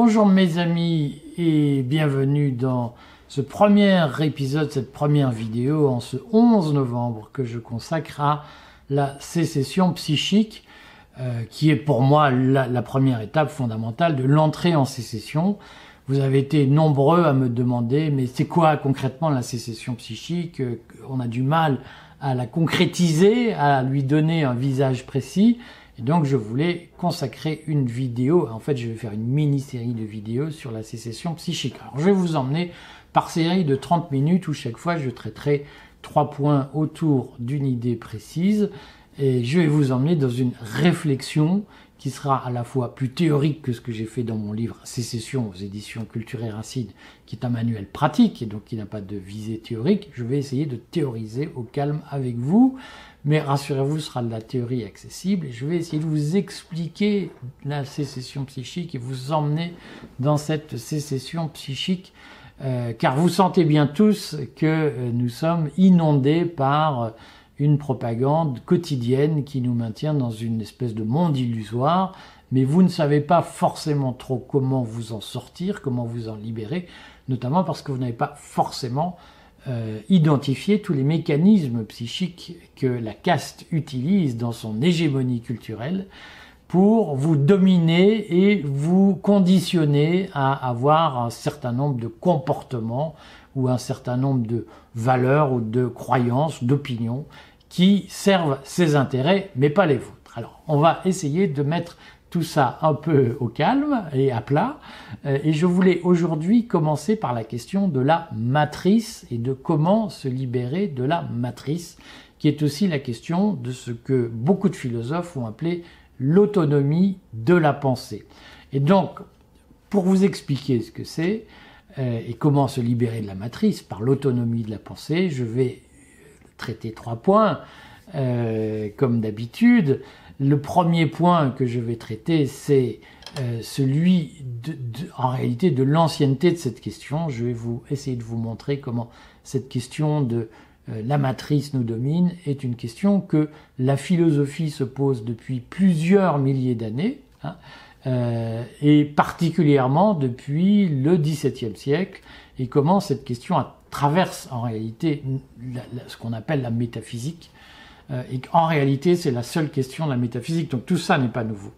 Bonjour mes amis et bienvenue dans ce premier épisode, cette première vidéo en ce 11 novembre que je consacre à la sécession psychique euh, qui est pour moi la, première étape fondamentale de l'entrée en sécession. Vous avez été nombreux à me demander mais c'est quoi concrètement la sécession psychique euh, On a du mal à la concrétiser, à lui donner un visage précis. Donc je voulais consacrer une vidéo, en fait je vais faire une mini-série de vidéos sur la sécession psychique. Alors je vais vous emmener par série de 30 minutes où chaque fois je traiterai trois points autour d'une idée précise et je vais vous emmener dans une réflexion qui sera à la fois plus théorique que ce que j'ai fait dans mon livre Sécession aux éditions Culture et qui est un manuel pratique et donc qui n'a pas de visée théorique. Je vais essayer de théoriser au calme avec vous, mais rassurez-vous, ce sera de la théorie accessible et je vais essayer de vous expliquer la sécession psychique et vous emmener dans cette sécession psychique, euh, car vous sentez bien tous que euh, nous sommes inondés par euh, une propagande quotidienne qui nous maintient dans une espèce de monde illusoire, mais vous ne savez pas forcément trop comment vous en sortir, comment vous en libérer, notamment parce que vous n'avez pas forcément euh, identifié tous les mécanismes psychiques que la caste utilise dans son hégémonie culturelle pour vous dominer et vous conditionner à avoir un certain nombre de comportements ou un certain nombre de valeurs ou de croyances, d'opinions qui servent ses intérêts, mais pas les vôtres. Alors, on va essayer de mettre tout ça un peu au calme et à plat. Euh, et je voulais aujourd'hui commencer par la question de la matrice et de comment se libérer de la matrice, qui est aussi la question de ce que beaucoup de philosophes ont appelé l'autonomie de la pensée. Et donc, pour vous expliquer ce que c'est euh, et comment se libérer de la matrice par l'autonomie de la pensée, je vais traiter trois points, euh, comme d'habitude. Le premier point que je vais traiter, c'est euh, celui, de, en réalité, de l'ancienneté de cette question. Je vais vous essayer de vous montrer comment cette question de euh, la matrice nous domine est une question que la philosophie se pose depuis plusieurs milliers d'années. Hein, et particulièrement depuis le XVIIe siècle, et comment cette question traverse en réalité ce qu'on appelle la métaphysique, euh, et qu'en réalité c'est la seule question de la métaphysique, donc tout ça n'est pas nouveau.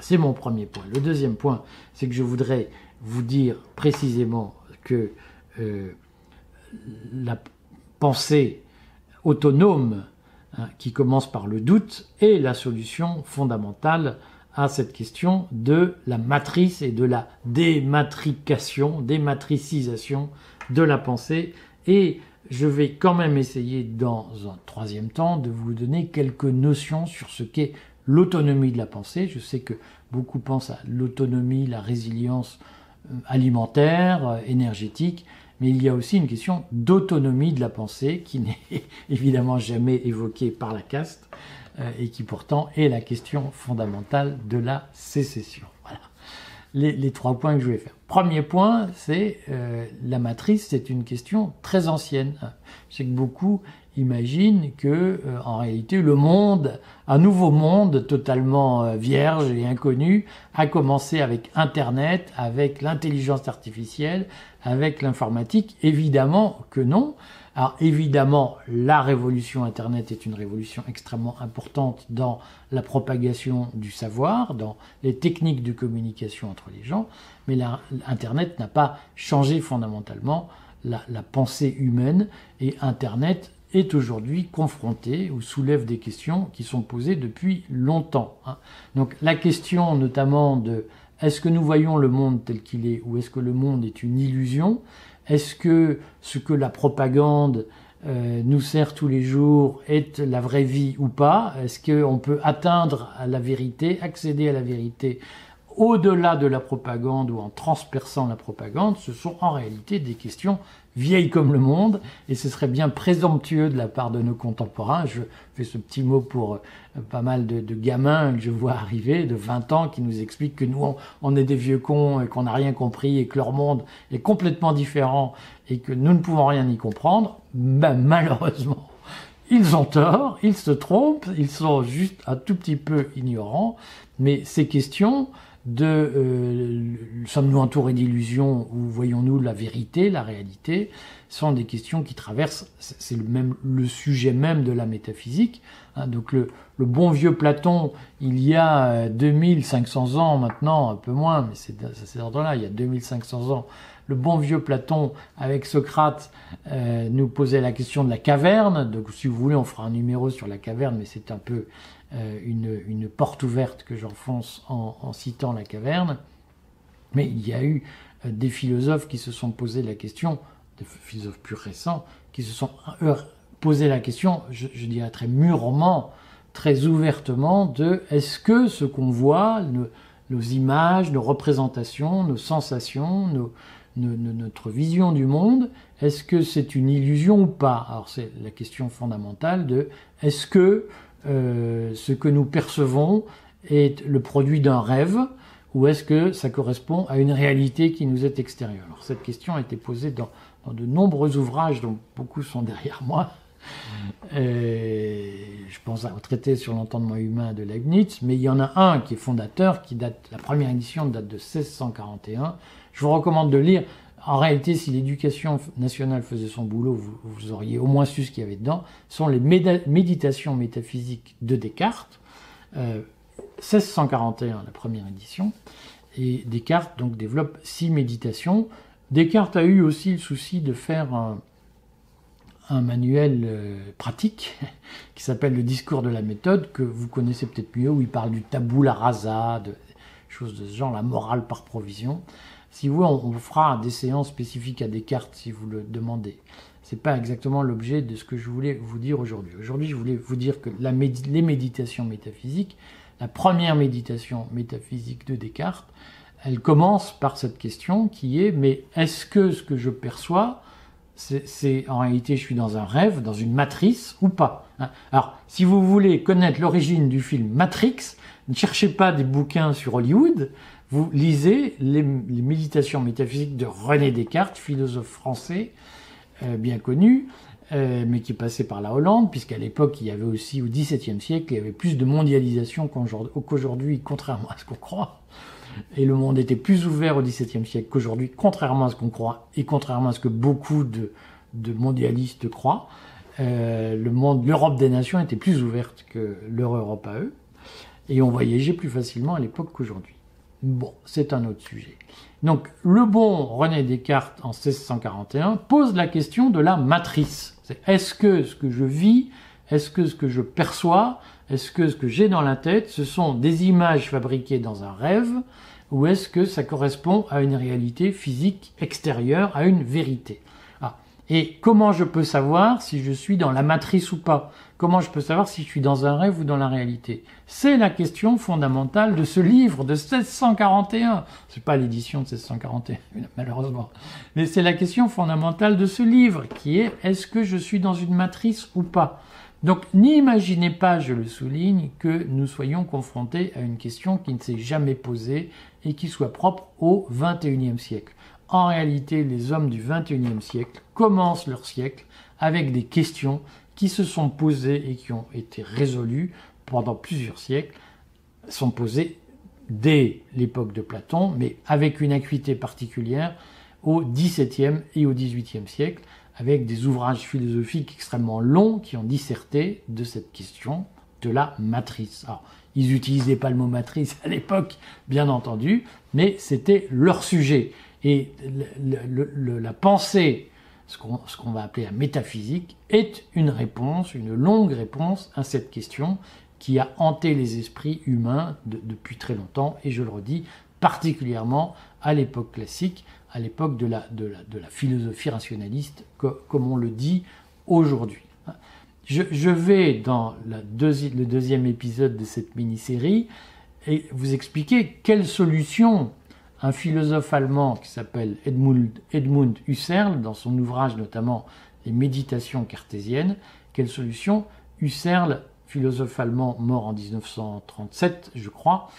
C'est mon premier point. Le deuxième point, c'est que je voudrais vous dire précisément que euh, la pensée autonome, hein, qui commence par le doute, est la solution fondamentale à cette question de la matrice et de la dématrication, dématricisation de la pensée. Et je vais quand même essayer dans un troisième temps de vous donner quelques notions sur ce qu'est l'autonomie de la pensée. Je sais que beaucoup pensent à l'autonomie, la résilience euh, alimentaire, euh, énergétique, mais il y a aussi une question d'autonomie de la pensée qui n'est évidemment jamais évoquée par la caste euh, et qui pourtant est la question fondamentale de la sécession. Voilà les, trois points que je vais faire. Premier point, c'est euh, la matrice, c'est une question très ancienne. Sais que beaucoup imaginent que, euh, en réalité, le monde, un nouveau monde totalement euh, vierge et inconnu, a commencé avec Internet, avec l'intelligence artificielle, avec l'informatique. Évidemment que non. Alors évidemment, la révolution Internet est une révolution extrêmement importante dans la propagation du savoir, dans les techniques de communication entre les gens, mais Internet n'a pas changé fondamentalement la, pensée humaine et Internet est aujourd'hui confronté ou soulève des questions qui sont posées depuis longtemps. Hein. Donc la question notamment de est-ce que nous voyons le monde tel qu'il est ou est-ce que le monde est une illusion est-ce que ce que la propagande euh, nous sert tous les jours est la vraie vie ou pas? Est-ce qu'on peut atteindre à la vérité, accéder à la vérité au-delà de la propagande ou en transperçant la propagande Ce sont en réalité des questions vieille comme le monde, et ce serait bien présomptueux de la part de nos contemporains. Je fais ce petit mot pour euh, pas mal de, gamins que je vois arriver, de 20 ans, qui nous expliquent que nous, on, est des vieux cons et qu'on n'a rien compris et que leur monde est complètement différent et que nous ne pouvons rien y comprendre. Ben, malheureusement, ils ont tort, ils se trompent, ils sont juste un tout petit peu ignorants, mais ces questions de euh, sommes-nous entourés d'illusions ou voyons-nous la vérité, la réalité, sont des questions qui traversent, c'est le même le sujet même de la métaphysique. Hein. donc le, le, bon vieux Platon, il y a 2500 ans maintenant, un peu moins, mais c'est cet ordre-là, il y a 2500 ans, le bon vieux Platon avec Socrate euh, nous posait la question de la caverne. Donc si vous voulez, on fera un numéro sur la caverne, mais c'est un peu euh, une, porte ouverte que j'enfonce en, citant la caverne. Mais il y a eu euh, des philosophes qui se sont posé la question, des philosophes plus récents, qui se sont posé la question, je, dirais très mûrement, très ouvertement, de est-ce que ce qu'on voit, nos, images, nos représentations, nos sensations, notre vision du monde, est-ce que c'est une illusion ou pas? Alors c'est la question fondamentale de est-ce que euh, ce que nous percevons est le produit d'un rêve ou est-ce que ça correspond à une réalité qui nous est extérieure? Alors cette question a été posée dans, de nombreux ouvrages dont beaucoup sont derrière moi. je pense au traité sur l'entendement humain de Leibniz, mais il y en a un qui est fondateur, qui date, la première édition date de 1641. Je vous recommande de lire en réalité, si l'éducation nationale faisait son boulot, vous, auriez au moins su ce qu'il y avait dedans, sont les méditations métaphysiques de Descartes, 1641, euh, la première édition, et Descartes donc développe six méditations. Descartes a eu aussi le souci de faire un, manuel euh, pratique qui s'appelle le discours de la méthode, que vous connaissez peut-être mieux, où il parle du tabou, la rasa, de choses de ce genre, la morale par provision. Si vous, on, fera des séances spécifiques à Descartes si vous le demandez. C'est pas exactement l'objet de ce que je voulais vous dire aujourd'hui. Aujourd'hui, je voulais vous dire que les méditations métaphysiques, la première méditation métaphysique de Descartes, elle commence par cette question qui est mais est-ce que ce que je perçois, c'est en réalité je suis dans un rêve, dans une matrice ou pas hein? Alors, si vous voulez connaître l'origine du film Matrix, ne cherchez pas des bouquins sur Hollywood, vous lisez les, méditations métaphysiques de René Descartes, philosophe français euh, bien connu, euh, mais qui passait par la Hollande, puisqu'à l'époque, il y avait aussi, au XVIIe siècle, il y avait plus de mondialisation qu'aujourd'hui, contrairement à ce qu'on croit. Et le monde était plus ouvert au XVIIe siècle qu'aujourd'hui, contrairement à ce qu'on croit, et contrairement à ce que beaucoup de, mondialistes croient. Euh, l'Europe des nations était plus ouverte que leur Europe à eux, et on voyageait plus facilement à l'époque qu'aujourd'hui. Bon, c'est un autre sujet. Donc, le bon René Descartes, en 1641, pose la question de la matrice. est-ce que ce que je vis, est-ce que ce que je perçois, est-ce que ce que j'ai dans la tête, ce sont des images fabriquées dans un rêve, ou est-ce que ça correspond à une réalité physique extérieure, à une vérité? Ah. Et comment je peux savoir si je suis dans la matrice ou pas? Comment je peux savoir si je suis dans un rêve ou dans la réalité? C'est la question fondamentale de ce livre de 1641. C'est pas l'édition de 1641, malheureusement. Mais c'est la question fondamentale de ce livre qui est est-ce que je suis dans une matrice ou pas? Donc n'imaginez pas, je le souligne, que nous soyons confrontés à une question qui ne s'est jamais posée et qui soit propre au XXIe siècle. En réalité, les hommes du XXIe siècle commencent leur siècle avec des questions qui se sont posées et qui ont été résolues pendant plusieurs siècles, sont posées dès l'époque de Platon, mais avec une acuité particulière au XVIIe et au XVIIIe siècle, avec des ouvrages philosophiques extrêmement longs qui ont disserté de cette question de la matrice. Alors, ils n'utilisaient pas le mot matrice à l'époque, bien entendu, mais c'était leur sujet. Et la pensée ce qu'on va appeler la métaphysique, est une réponse, une longue réponse à cette question qui a hanté les esprits humains depuis très longtemps, et je le redis, particulièrement à l'époque classique, à l'époque de la, philosophie rationaliste, comme on le dit aujourd'hui. Je, vais, dans le deuxième épisode de cette mini-série, vous expliquer quelles solutions un philosophe allemand qui s'appelle Edmund, Husserl, dans son ouvrage notamment Les méditations cartésiennes, quelle solution? Husserl, philosophe allemand mort en 1937, je crois,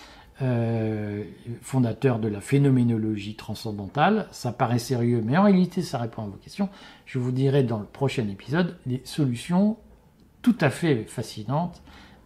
euh, fondateur de la phénoménologie transcendantale. Ça paraît sérieux, mais en réalité, ça répond à vos questions. Je vous dirai dans le prochain épisode des solutions tout à fait fascinantes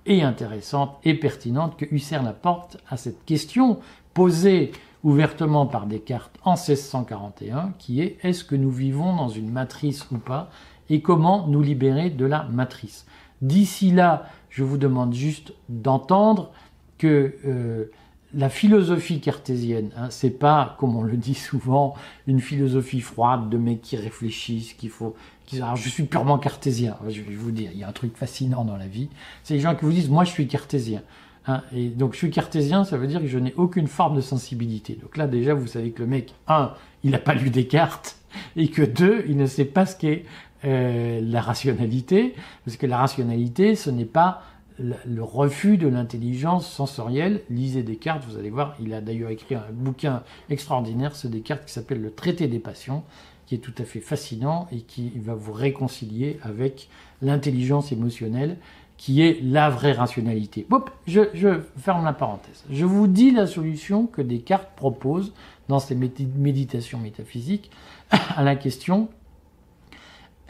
et intéressantes et pertinentes que Husserl apporte à cette question posée ouvertement par Descartes en 1641, qui est est-ce que nous vivons dans une matrice ou pas, et comment nous libérer de la matrice? D'ici là, je vous demande juste d'entendre que euh, la philosophie cartésienne, hein, c'est pas, comme on le dit souvent, une philosophie froide de mecs qui réfléchissent, qu'il faut. alors, je suis purement cartésien. Je vais vous dire, il y a un truc fascinant dans la vie. C'est les gens qui vous disent, moi, je suis cartésien. Hein, et donc, je suis cartésien, ça veut dire que je n'ai aucune forme de sensibilité. Donc là, déjà, vous savez que le mec, un, il n'a pas lu Descartes, et que deux, il ne sait pas ce qu'est euh, la rationalité, parce que la rationalité, ce n'est pas le refus de l'intelligence sensorielle. Lisez Descartes, vous allez voir, il a d'ailleurs écrit un bouquin extraordinaire, ce Descartes, qui s'appelle Le Traité des passions, qui est tout à fait fascinant et qui va vous réconcilier avec l'intelligence émotionnelle, qui est la vraie rationalité. je, je ferme la parenthèse. Je vous dis la solution que Descartes propose dans ses méditations métaphysiques à la question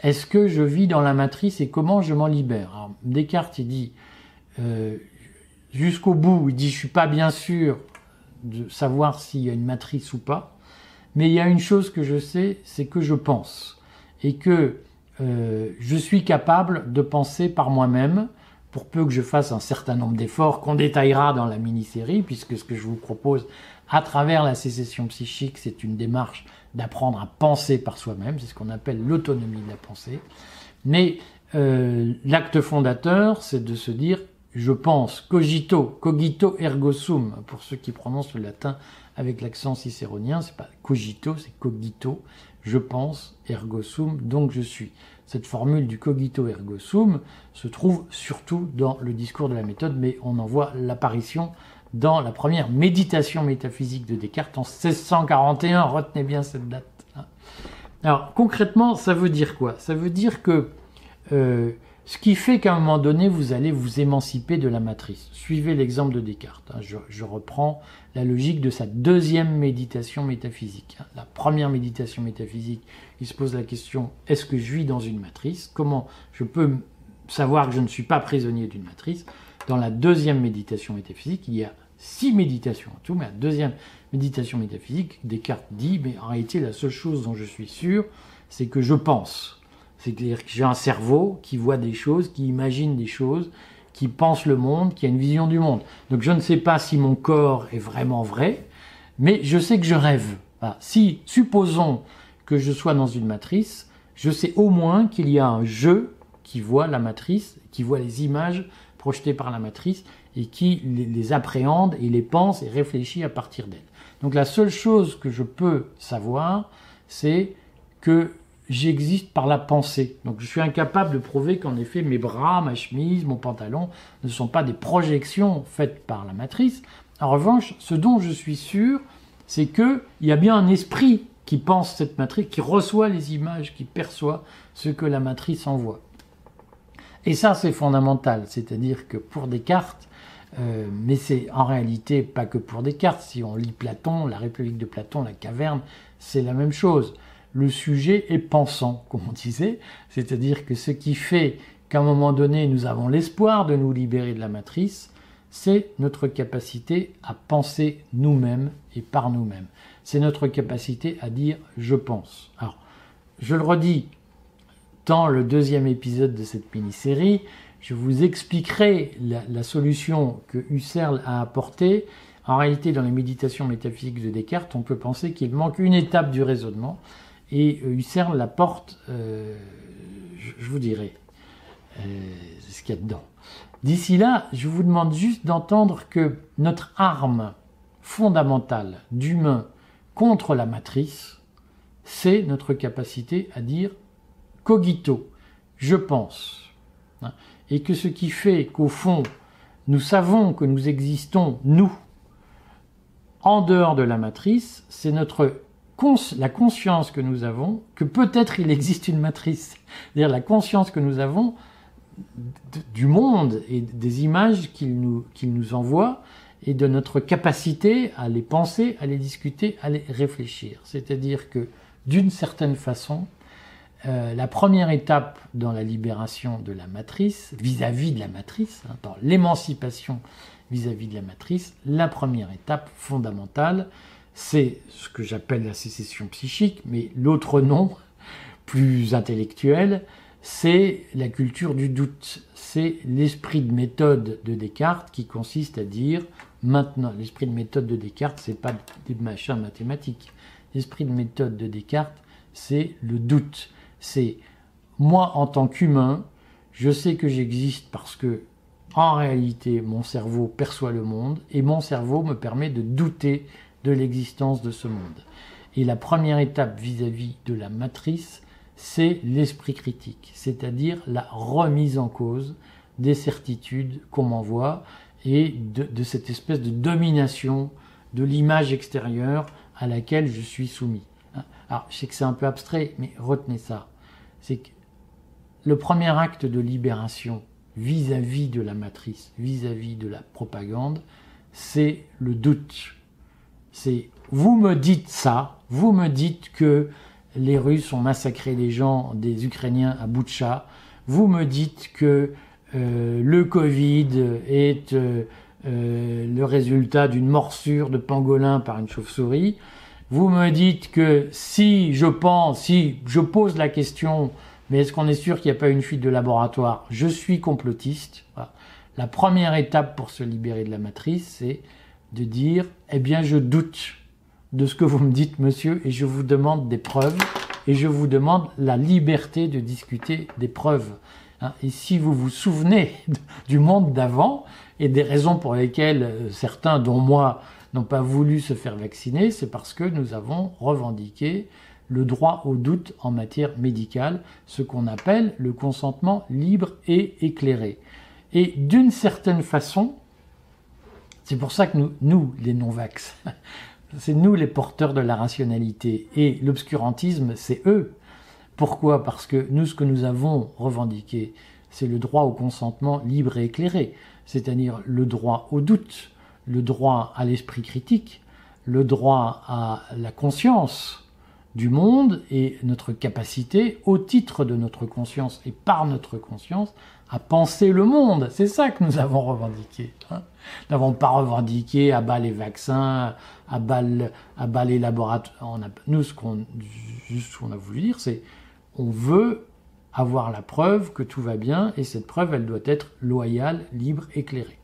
est-ce que je vis dans la matrice et comment je m'en libère? Descartes, il dit euh, jusqu'au bout, il dit je suis pas bien sûr de savoir s'il y a une matrice ou pas, mais il y a une chose que je sais, c'est que je pense et que euh, je suis capable de penser par moi-même, pour peu que je fasse un certain nombre d'efforts qu'on détaillera dans la mini-série, puisque ce que je vous propose à travers la sécession psychique, c'est une démarche d'apprendre à penser par soi-même, c'est ce qu'on appelle l'autonomie de la pensée. Mais euh, l'acte fondateur, c'est de se dire je pense, cogito, cogito ergo sum, pour ceux qui prononcent le latin avec l'accent cicéronien, c'est pas cogito, c'est cogito, je pense, ergo sum, donc je suis. Cette formule du cogito ergo sum se trouve surtout dans le discours de la méthode, mais on en voit l'apparition dans la première méditation métaphysique de Descartes en 1641, retenez bien cette date. Alors concrètement, ça veut dire quoi? Ça veut dire que euh, ce qui fait qu'à un moment donné, vous allez vous émanciper de la matrice. Suivez l'exemple de Descartes. Hein. Je, reprends la logique de sa deuxième méditation métaphysique. Hein. La première méditation métaphysique, il se pose la question, est-ce que je vis dans une matrice? Comment je peux savoir que je ne suis pas prisonnier d'une matrice? Dans la deuxième méditation métaphysique, il y a six méditations en tout, mais la deuxième méditation métaphysique, Descartes dit, mais en réalité, la seule chose dont je suis sûr, c'est que je pense. C'est-à-dire que j'ai un cerveau qui voit des choses, qui imagine des choses, qui pense le monde, qui a une vision du monde. Donc je ne sais pas si mon corps est vraiment vrai, mais je sais que je rêve. Si, supposons que je sois dans une matrice, je sais au moins qu'il y a un jeu qui voit la matrice, qui voit les images projetées par la matrice et qui les appréhende et les pense et réfléchit à partir d'elles. Donc la seule chose que je peux savoir, c'est que j'existe par la pensée. Donc je suis incapable de prouver qu'en effet mes bras, ma chemise, mon pantalon ne sont pas des projections faites par la matrice. En revanche, ce dont je suis sûr, c'est qu'il y a bien un esprit qui pense cette matrice, qui reçoit les images, qui perçoit ce que la matrice envoie. Et ça, c'est fondamental. C'est-à-dire que pour Descartes, euh, mais c'est en réalité pas que pour Descartes. Si on lit Platon, la République de Platon, la caverne, c'est la même chose le sujet est pensant, comme on disait, c'est-à-dire que ce qui fait qu'à un moment donné nous avons l'espoir de nous libérer de la matrice, c'est notre capacité à penser nous-mêmes et par nous-mêmes. C'est notre capacité à dire je pense. Alors, je le redis, dans le deuxième épisode de cette mini-série, je vous expliquerai la, solution que Husserl a apportée. En réalité, dans les méditations métaphysiques de Descartes, on peut penser qu'il manque une étape du raisonnement, et euh, Husserl la porte, euh, je, vous dirai euh, ce qu'il y a dedans. D'ici là, je vous demande juste d'entendre que notre arme fondamentale d'humain contre la matrice, c'est notre capacité à dire cogito, je pense. Et que ce qui fait qu'au fond, nous savons que nous existons, nous, en dehors de la matrice, c'est notre la conscience que nous avons, que peut-être il existe une matrice, c'est-à-dire la conscience que nous avons du monde et des images qu'il nous, qu'il nous envoie et de notre capacité à les penser, à les discuter, à les réfléchir. C'est-à-dire que d'une certaine façon, euh, la première étape dans la libération de la matrice, vis-à-vis de la matrice, hein, dans l'émancipation vis-à-vis de la matrice, la première étape fondamentale, c'est ce que j'appelle la sécession psychique, mais l'autre nom, plus intellectuel, c'est la culture du doute. C'est l'esprit de méthode de Descartes qui consiste à dire maintenant, l'esprit de méthode de Descartes, c'est pas des machins mathématiques. L'esprit de méthode de Descartes, c'est le doute. C'est moi en tant qu'humain, je sais que j'existe parce que en réalité, mon cerveau perçoit le monde et mon cerveau me permet de douter de l'existence de ce monde. Et la première étape vis-à-vis de la matrice, c'est l'esprit critique, c'est-à-dire la remise en cause des certitudes qu'on m'envoie et de, de, cette espèce de domination de l'image extérieure à laquelle je suis soumis. Alors, je sais que c'est un peu abstrait, mais retenez ça. C'est que le premier acte de libération vis-à-vis de la matrice, vis-à-vis de la propagande, c'est le doute. C'est vous me dites ça, vous me dites que les Russes ont massacré les gens des Ukrainiens à Boutcha, vous me dites que le Covid est euh, euh, le résultat d'une morsure de pangolin par une chauve-souris, vous me dites que si je pense, si je pose la question mais est-ce qu'on est sûr qu'il n'y a pas une fuite de laboratoire? Je suis complotiste. La première étape pour se libérer de la matrice, c'est de dire, eh bien, je doute de ce que vous me dites, monsieur, et je vous demande des preuves, et je vous demande la liberté de discuter des preuves. Hein. Et si vous vous souvenez du monde d'avant et des raisons pour lesquelles euh, certains, dont moi, n'ont pas voulu se faire vacciner, c'est parce que nous avons revendiqué le droit au doute en matière médicale, ce qu'on appelle le consentement libre et éclairé. Et d'une certaine façon, c'est pour ça que nous, nous les non-vax, c'est nous les porteurs de la rationalité, et l'obscurantisme, c'est eux. Pourquoi? Parce que nous, ce que nous avons revendiqué, c'est le droit au consentement libre et éclairé, c'est-à-dire le droit au doute, le droit à l'esprit critique, le droit à la conscience, du monde et notre capacité, au titre de notre conscience et par notre conscience, à penser le monde. C'est ça que nous avons revendiqué. Hein. nous n'avons pas revendiqué à bas les vaccins, à bas, à les laboratoires. nous, ce qu'on a voulu dire, c'est on veut avoir la preuve que tout va bien et cette preuve, elle doit être loyale, libre, éclairée.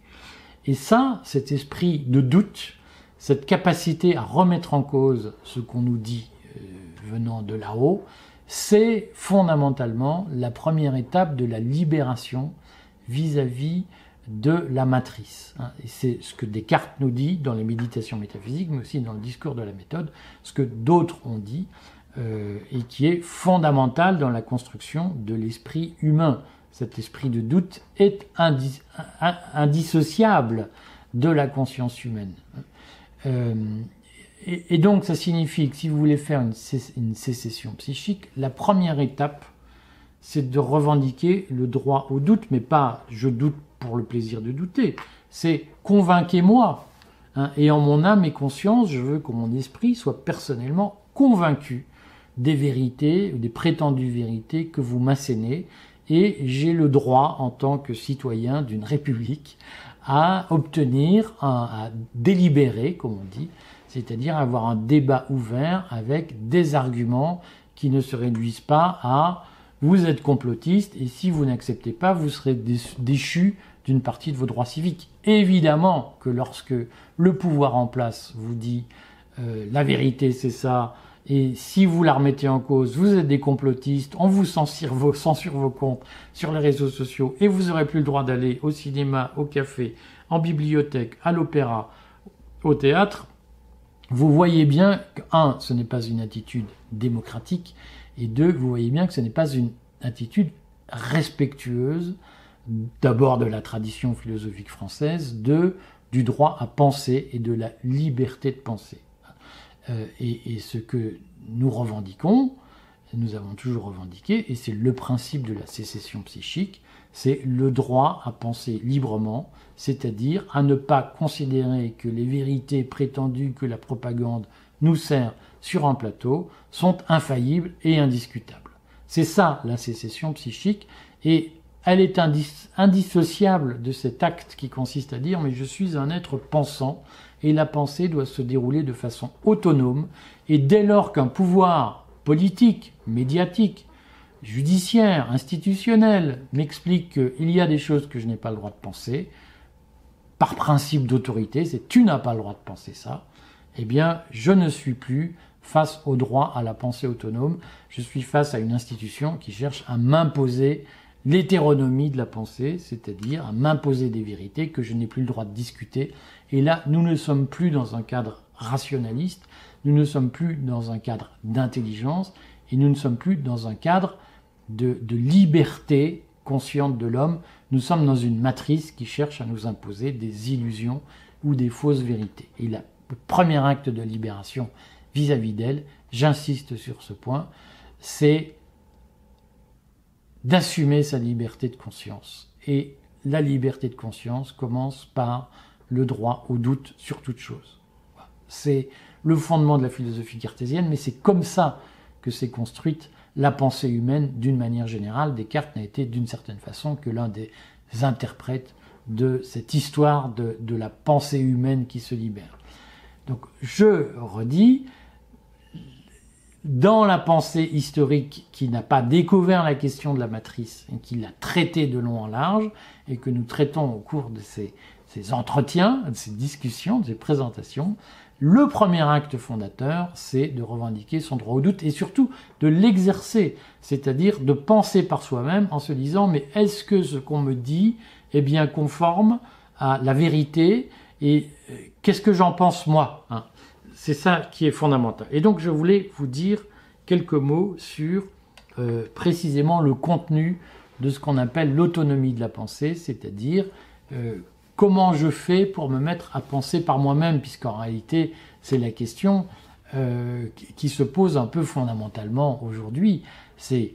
Et ça, cet esprit de doute, cette capacité à remettre en cause ce qu'on nous dit venant de là-haut, c'est fondamentalement la première étape de la libération vis-à-vis de la matrice. Hein. C'est ce que Descartes nous dit dans les méditations métaphysiques, mais aussi dans le discours de la méthode, ce que d'autres ont dit, euh, et qui est fondamental dans la construction de l'esprit humain. Cet esprit de doute est indissociable de la conscience humaine. Euh, et, donc, ça signifie que si vous voulez faire une, une sécession psychique, la première étape, c'est de revendiquer le droit au doute, mais pas je doute pour le plaisir de douter. C'est convainquez-moi. Hein, et en mon âme et conscience, je veux que mon esprit soit personnellement convaincu des vérités, des prétendues vérités que vous m'assénez. Et j'ai le droit, en tant que citoyen d'une république, à obtenir, à délibérer, comme on dit, c'est-à-dire avoir un débat ouvert avec des arguments qui ne se réduisent pas à vous êtes complotiste et si vous n'acceptez pas, vous serez déchu d'une partie de vos droits civiques. Évidemment que lorsque le pouvoir en place vous dit euh, la vérité c'est ça, et si vous la remettez en cause, vous êtes des complotistes, on vous censure vos, comptes sur les réseaux sociaux et vous n'aurez plus le droit d'aller au cinéma, au café, en bibliothèque, à l'opéra, au théâtre, vous voyez bien que, un, ce n'est pas une attitude démocratique, et deux, vous voyez bien que ce n'est pas une attitude respectueuse, d'abord de la tradition philosophique française, deux, du droit à penser et de la liberté de penser. Euh, et, et, ce que nous revendiquons, nous avons toujours revendiqué, et c'est le principe de la sécession psychique, c'est le droit à penser librement, c'est-à-dire à ne pas considérer que les vérités prétendues que la propagande nous sert sur un plateau sont infaillibles et indiscutables. C'est ça la sécession psychique, et elle est indissociable de cet acte qui consiste à dire mais je suis un être pensant et la pensée doit se dérouler de façon autonome. Et dès lors qu'un pouvoir politique, médiatique, judiciaire, institutionnel m'explique qu'il y a des choses que je n'ai pas le droit de penser, par principe d'autorité, c'est tu n'as pas le droit de penser ça, eh bien je ne suis plus face au droit à la pensée autonome, je suis face à une institution qui cherche à m'imposer l'hétéronomie de la pensée, c'est-à-dire à m'imposer des vérités que je n'ai plus le droit de discuter. Et là, nous ne sommes plus dans un cadre rationaliste, nous ne sommes plus dans un cadre d'intelligence, et nous ne sommes plus dans un cadre de, liberté consciente de l'homme. Nous sommes dans une matrice qui cherche à nous imposer des illusions ou des fausses vérités. Et le premier acte de libération vis-à-vis d'elle, j'insiste sur ce point, c'est d'assumer sa liberté de conscience. Et la liberté de conscience commence par le droit au doute sur toute chose. C'est le fondement de la philosophie cartésienne, mais c'est comme ça que s'est construite la pensée humaine d'une manière générale. Descartes n'a été d'une certaine façon que l'un des interprètes de cette histoire de, de, la pensée humaine qui se libère. Donc je redis, dans la pensée historique qui n'a pas découvert la question de la matrice et qui l'a traitée de long en large et que nous traitons au cours de ces, entretiens, de ces discussions, de ces présentations, le premier acte fondateur, c'est de revendiquer son droit au doute et surtout de l'exercer, c'est-à-dire de penser par soi-même en se disant mais est-ce que ce qu'on me dit est bien conforme à la vérité et euh, qu'est-ce que j'en pense moi hein? C'est ça qui est fondamental. Et donc je voulais vous dire quelques mots sur euh, précisément le contenu de ce qu'on appelle l'autonomie de la pensée, c'est-à-dire euh, comment je fais pour me mettre à penser par moi-même, puisqu'en réalité c'est la question euh, qui se pose un peu fondamentalement aujourd'hui. C'est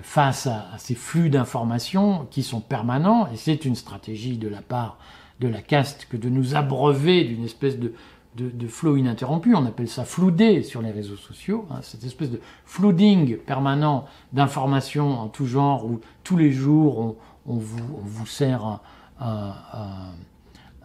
face à, à, ces flux d'informations qui sont permanents, et c'est une stratégie de la part de la caste que de nous abreuver d'une espèce de, de, de, flow ininterrompu, on appelle ça flouder sur les réseaux sociaux, hein, cette espèce de flooding permanent d'informations en tout genre où tous les jours on, vous, sert un,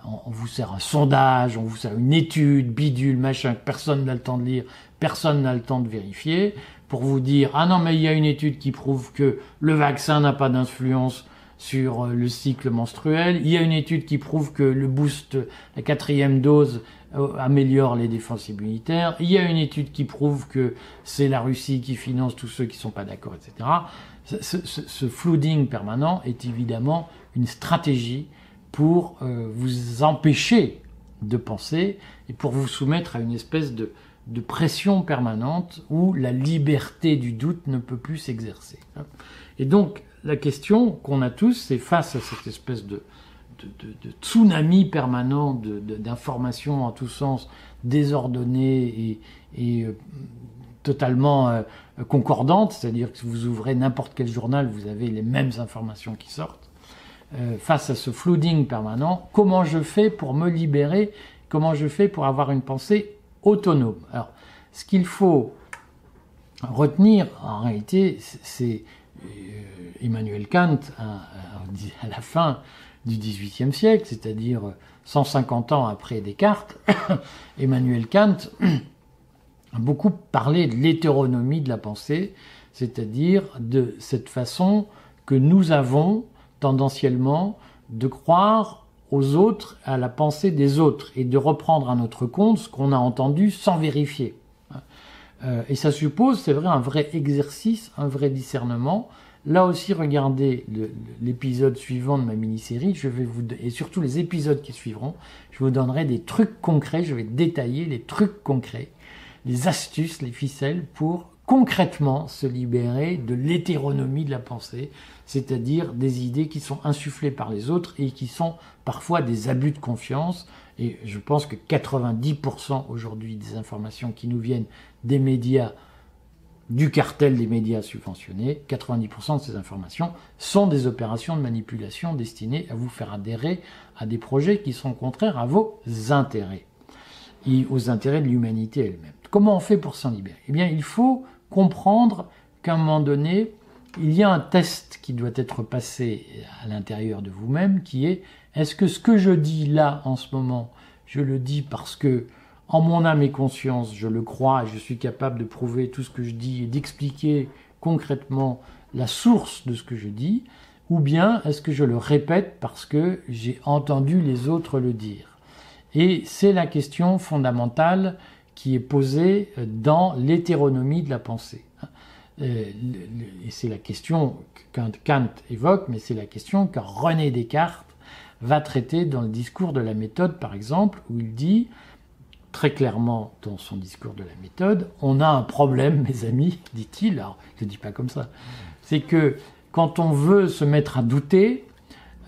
on vous sert un sondage, on vous sert une étude, bidule, machin, que personne n'a le temps de lire, personne n'a le temps de vérifier, pour vous dire ah non mais il y a une étude qui prouve que le vaccin n'a pas d'influence sur le cycle menstruel. Il y a une étude qui prouve que le boost, la quatrième dose, euh, améliore les défenses immunitaires. Il y a une étude qui prouve que c'est la Russie qui finance tous ceux qui ne sont pas d'accord, etc. Ce, ce, ce, flooding permanent est évidemment une stratégie pour euh, vous empêcher de penser et pour vous soumettre à une espèce de, de pression permanente où la liberté du doute ne peut plus s'exercer. Et donc, la question qu'on a tous, c'est face à cette espèce de, tsunami permanent d'informations en tous sens désordonnées et, euh, totalement euh, concordantes, c'est-à-dire que si vous ouvrez n'importe quel journal, vous avez les mêmes informations qui sortent. Euh, face à ce flooding permanent, comment je fais pour me libérer Comment je fais pour avoir une pensée autonome? Alors, ce qu'il faut retenir, en réalité, c'est Emmanuel Kant, à la fin du XVIIIe siècle, c'est-à-dire 150 ans après Descartes, Emmanuel Kant a beaucoup parlé de l'hétéronomie de la pensée, c'est-à-dire de cette façon que nous avons tendanciellement de croire aux autres, à la pensée des autres, et de reprendre à notre compte ce qu'on a entendu sans vérifier. Euh, et ça suppose, c'est vrai, un vrai exercice, un vrai discernement, Là aussi, regardez l'épisode suivant de ma mini-série, je vais vous et surtout les épisodes qui suivront, je vous donnerai des trucs concrets, je vais détailler les trucs concrets, les astuces, les ficelles pour concrètement se libérer de l'hétéronomie de la pensée, c'est-à-dire des idées qui sont insufflées par les autres et qui sont parfois des abus de confiance. Et je pense que 90% aujourd'hui des informations qui nous viennent des médias du cartel des médias subventionnés, 90% de ces informations sont des opérations de manipulation destinées à vous faire adhérer à des projets qui sont contraires à vos intérêts et aux intérêts de l'humanité elle-même. Comment on fait pour s'en libérer? Eh bien, il faut comprendre qu'à un moment donné, il y a un test qui doit être passé à l'intérieur de vous-même qui est est-ce que ce que je dis là en ce moment, je le dis parce que en mon âme et conscience, je le crois et je suis capable de prouver tout ce que je dis et d'expliquer concrètement la source de ce que je dis, ou bien est-ce que je le répète parce que j'ai entendu les autres le dire Et c'est la question fondamentale qui est posée dans l'hétéronomie de la pensée. Euh, et c'est la question que Kant évoque, mais c'est la question que René Descartes va traiter dans le discours de la méthode, par exemple, où il dit très clairement dans son discours de la méthode, on a un problème, mes amis, dit-il, alors je ne dis pas comme ça, c'est que quand on veut se mettre à douter,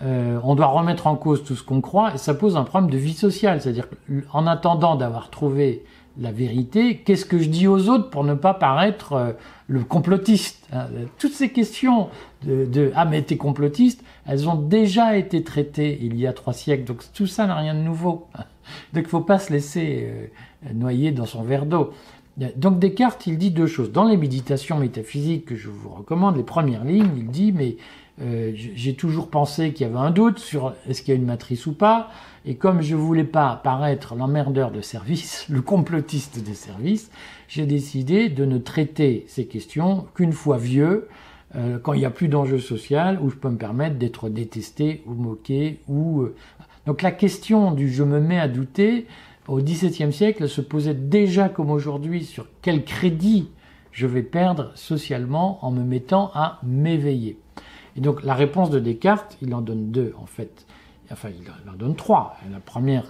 euh, on doit remettre en cause tout ce qu'on croit, et ça pose un problème de vie sociale, c'est-à-dire qu'en attendant d'avoir trouvé la vérité, qu'est-ce que je dis aux autres pour ne pas paraître euh, le complotiste hein? Toutes ces questions de, de Ah mais t'es complotiste, elles ont déjà été traitées il y a trois siècles, donc tout ça n'a rien de nouveau. Donc il ne faut pas se laisser euh, noyer dans son verre d'eau. Donc Descartes, il dit deux choses. Dans les méditations métaphysiques que je vous recommande, les premières lignes, il dit, mais euh, j'ai toujours pensé qu'il y avait un doute sur est-ce qu'il y a une matrice ou pas, et comme je voulais pas paraître l'emmerdeur de service, le complotiste de service, j'ai décidé de ne traiter ces questions qu'une fois vieux, euh, quand il n'y a plus d'enjeu social, où je peux me permettre d'être détesté ou moqué. Ou, Donc la question du je me mets à douter, au XVIIe siècle, se posait déjà comme aujourd'hui sur quel crédit je vais perdre socialement en me mettant à m'éveiller. Et donc la réponse de Descartes, il en donne deux en fait. Enfin, il en donne trois. La première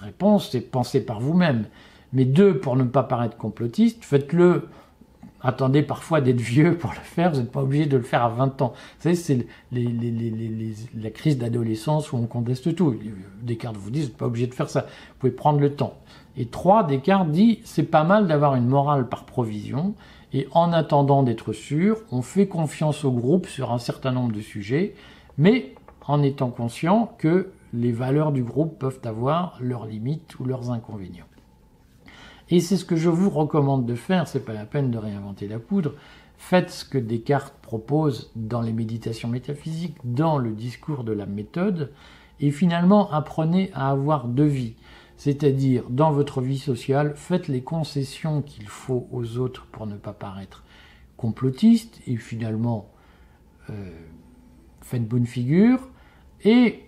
réponse, c'est penser par vous-même. Mais deux, pour ne pas paraître complotiste, faites-le attendez parfois d'être vieux pour le faire, vous n'êtes pas obligé de le faire à 20 ans. Vous savez, c'est la crise d'adolescence où on conteste tout. Descartes vous dit, vous n'êtes pas obligé de faire ça, vous pouvez prendre le temps. Et trois, Descartes dit, c'est pas mal d'avoir une morale par provision, et en attendant d'être sûr, on fait confiance au groupe sur un certain nombre de sujets, mais en étant conscient que les valeurs du groupe peuvent avoir leurs limites ou leurs inconvénients. Et c'est ce que je vous recommande de faire, c'est pas la peine de réinventer la poudre. Faites ce que Descartes propose dans les méditations métaphysiques, dans le discours de la méthode, et finalement apprenez à avoir deux vies. C'est-à-dire, dans votre vie sociale, faites les concessions qu'il faut aux autres pour ne pas paraître complotiste, et finalement, euh, faites bonne figure, et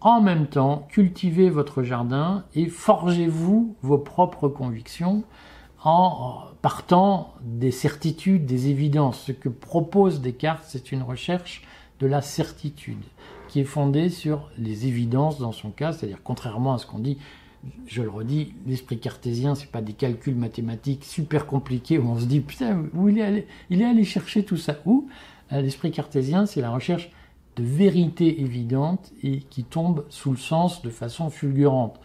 en même temps, cultivez votre jardin et forgez-vous vos propres convictions en partant des certitudes, des évidences. Ce que propose Descartes, c'est une recherche de la certitude qui est fondée sur les évidences dans son cas, c'est-à-dire contrairement à ce qu'on dit, je le redis, l'esprit cartésien, c'est pas des calculs mathématiques super compliqués où on se dit putain où il il est allé chercher tout ça où? L'esprit cartésien, c'est la recherche de vérité évidente et qui tombe sous le sens de façon fulgurante.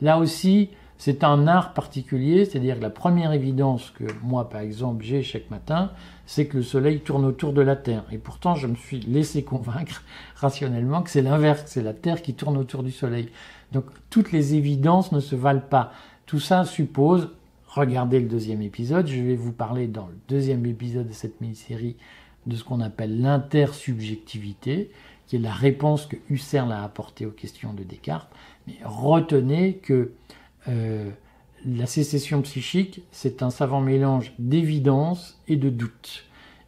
Là aussi, c'est un art particulier, c'est-à-dire que la première évidence que moi, par exemple, j'ai chaque matin, c'est que le Soleil tourne autour de la Terre. Et pourtant, je me suis laissé convaincre rationnellement que c'est l'inverse, c'est la Terre qui tourne autour du Soleil. Donc, toutes les évidences ne se valent pas. Tout ça suppose, regardez le deuxième épisode, je vais vous parler dans le deuxième épisode de cette mini-série de ce qu'on appelle l'intersubjectivité, qui est la réponse que Husserl a apportée aux questions de Descartes. Mais retenez que euh, la sécession psychique, c'est un savant mélange d'évidence et de doute,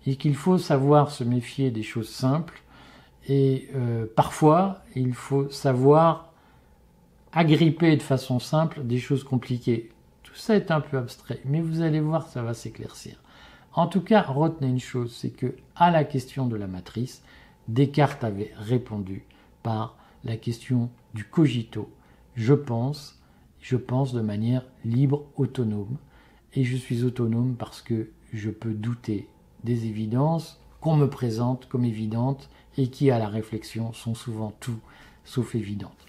et qu'il faut savoir se méfier des choses simples, et euh, parfois il faut savoir agripper de façon simple des choses compliquées. Tout ça est un peu abstrait, mais vous allez voir, ça va s'éclaircir. En tout cas, retenez une chose, c'est que à la question de la matrice, Descartes avait répondu par la question du cogito. Je pense, je pense de manière libre, autonome, et je suis autonome parce que je peux douter des évidences qu'on me présente comme évidentes et qui, à la réflexion, sont souvent tout sauf évidentes.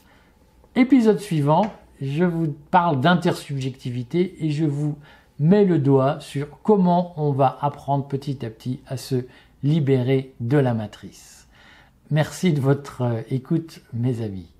Épisode suivant, je vous parle d'intersubjectivité et je vous met le doigt sur comment on va apprendre petit à petit à se libérer de la matrice. Merci de votre euh, écoute, mes amis.